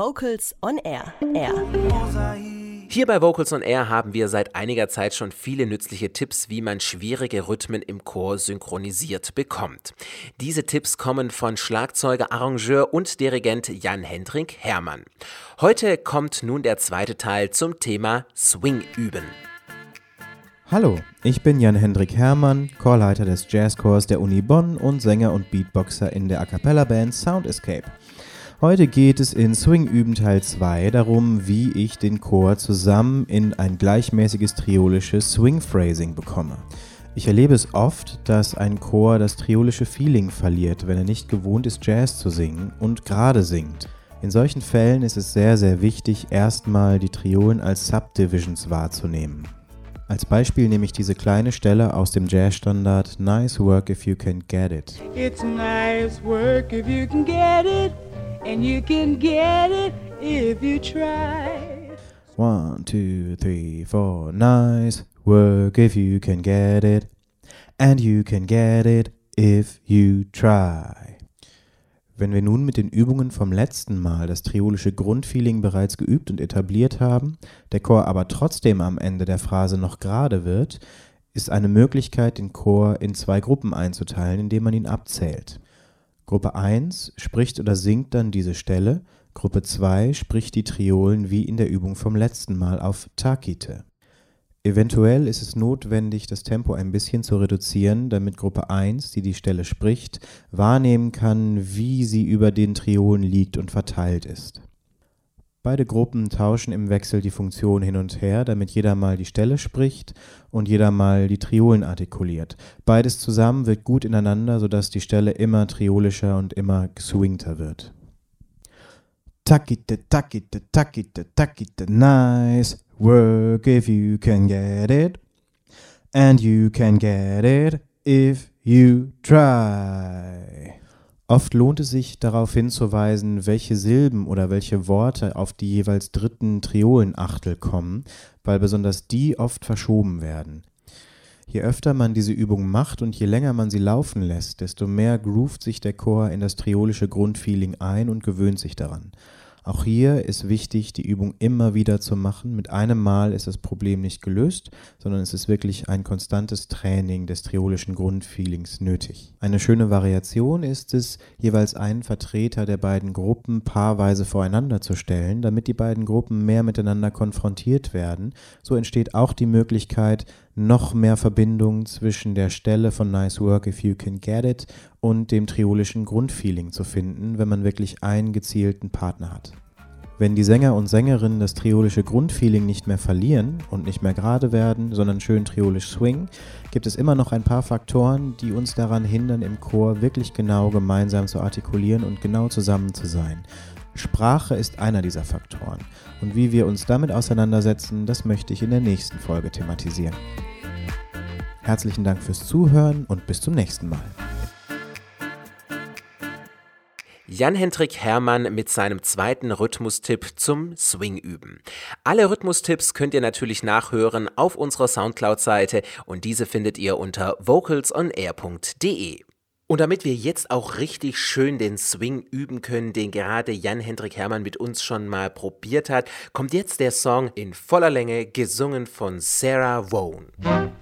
Vocals on Air. Air. Hier bei Vocals on Air haben wir seit einiger Zeit schon viele nützliche Tipps, wie man schwierige Rhythmen im Chor synchronisiert bekommt. Diese Tipps kommen von Schlagzeuger, Arrangeur und Dirigent Jan Hendrik Hermann. Heute kommt nun der zweite Teil zum Thema Swing üben. Hallo, ich bin Jan-Hendrik Hermann, Chorleiter des Jazzchors der Uni Bonn und Sänger und Beatboxer in der A Cappella Band Sound Escape. Heute geht es in Swing Üben Teil 2 darum, wie ich den Chor zusammen in ein gleichmäßiges triolisches Swing Phrasing bekomme. Ich erlebe es oft, dass ein Chor das triolische Feeling verliert, wenn er nicht gewohnt ist, Jazz zu singen und gerade singt. In solchen Fällen ist es sehr, sehr wichtig, erstmal die Triolen als Subdivisions wahrzunehmen. Als Beispiel nehme ich diese kleine Stelle aus dem Jazzstandard Nice work if you can get it. It's nice work if you can get it, and you can get it if you try. One, two, three, four. Nice work if you can get it, and you can get it if you try. Wenn wir nun mit den Übungen vom letzten Mal das triolische Grundfeeling bereits geübt und etabliert haben, der Chor aber trotzdem am Ende der Phrase noch gerade wird, ist eine Möglichkeit, den Chor in zwei Gruppen einzuteilen, indem man ihn abzählt. Gruppe 1 spricht oder singt dann diese Stelle, Gruppe 2 spricht die Triolen wie in der Übung vom letzten Mal auf Takite. Eventuell ist es notwendig, das Tempo ein bisschen zu reduzieren, damit Gruppe 1, die die Stelle spricht, wahrnehmen kann, wie sie über den Triolen liegt und verteilt ist. Beide Gruppen tauschen im Wechsel die Funktion hin und her, damit jeder mal die Stelle spricht und jeder mal die Triolen artikuliert. Beides zusammen wirkt gut ineinander, sodass die Stelle immer triolischer und immer geswingter wird. Takite, takite, takite, takite, nice. Work if you can get it, and you can get it if you try. Oft lohnt es sich darauf hinzuweisen, welche Silben oder welche Worte auf die jeweils dritten Triolenachtel kommen, weil besonders die oft verschoben werden. Je öfter man diese Übung macht und je länger man sie laufen lässt, desto mehr groovt sich der Chor in das triolische Grundfeeling ein und gewöhnt sich daran. Auch hier ist wichtig, die Übung immer wieder zu machen. Mit einem Mal ist das Problem nicht gelöst, sondern es ist wirklich ein konstantes Training des triolischen Grundfeelings nötig. Eine schöne Variation ist es, jeweils einen Vertreter der beiden Gruppen paarweise voreinander zu stellen, damit die beiden Gruppen mehr miteinander konfrontiert werden. So entsteht auch die Möglichkeit, noch mehr Verbindung zwischen der Stelle von Nice Work If You Can Get It und dem triolischen Grundfeeling zu finden, wenn man wirklich einen gezielten Partner hat. Wenn die Sänger und Sängerinnen das triolische Grundfeeling nicht mehr verlieren und nicht mehr gerade werden, sondern schön triolisch swingen, gibt es immer noch ein paar Faktoren, die uns daran hindern, im Chor wirklich genau gemeinsam zu artikulieren und genau zusammen zu sein. Sprache ist einer dieser Faktoren. Und wie wir uns damit auseinandersetzen, das möchte ich in der nächsten Folge thematisieren. Herzlichen Dank fürs Zuhören und bis zum nächsten Mal. Jan-Hendrik Hermann mit seinem zweiten Rhythmustipp zum Swing üben. Alle Rhythmustipps könnt ihr natürlich nachhören auf unserer Soundcloud-Seite und diese findet ihr unter vocalsonair.de. Und damit wir jetzt auch richtig schön den Swing üben können, den gerade Jan-Hendrik Hermann mit uns schon mal probiert hat, kommt jetzt der Song in voller Länge, gesungen von Sarah Vaughan.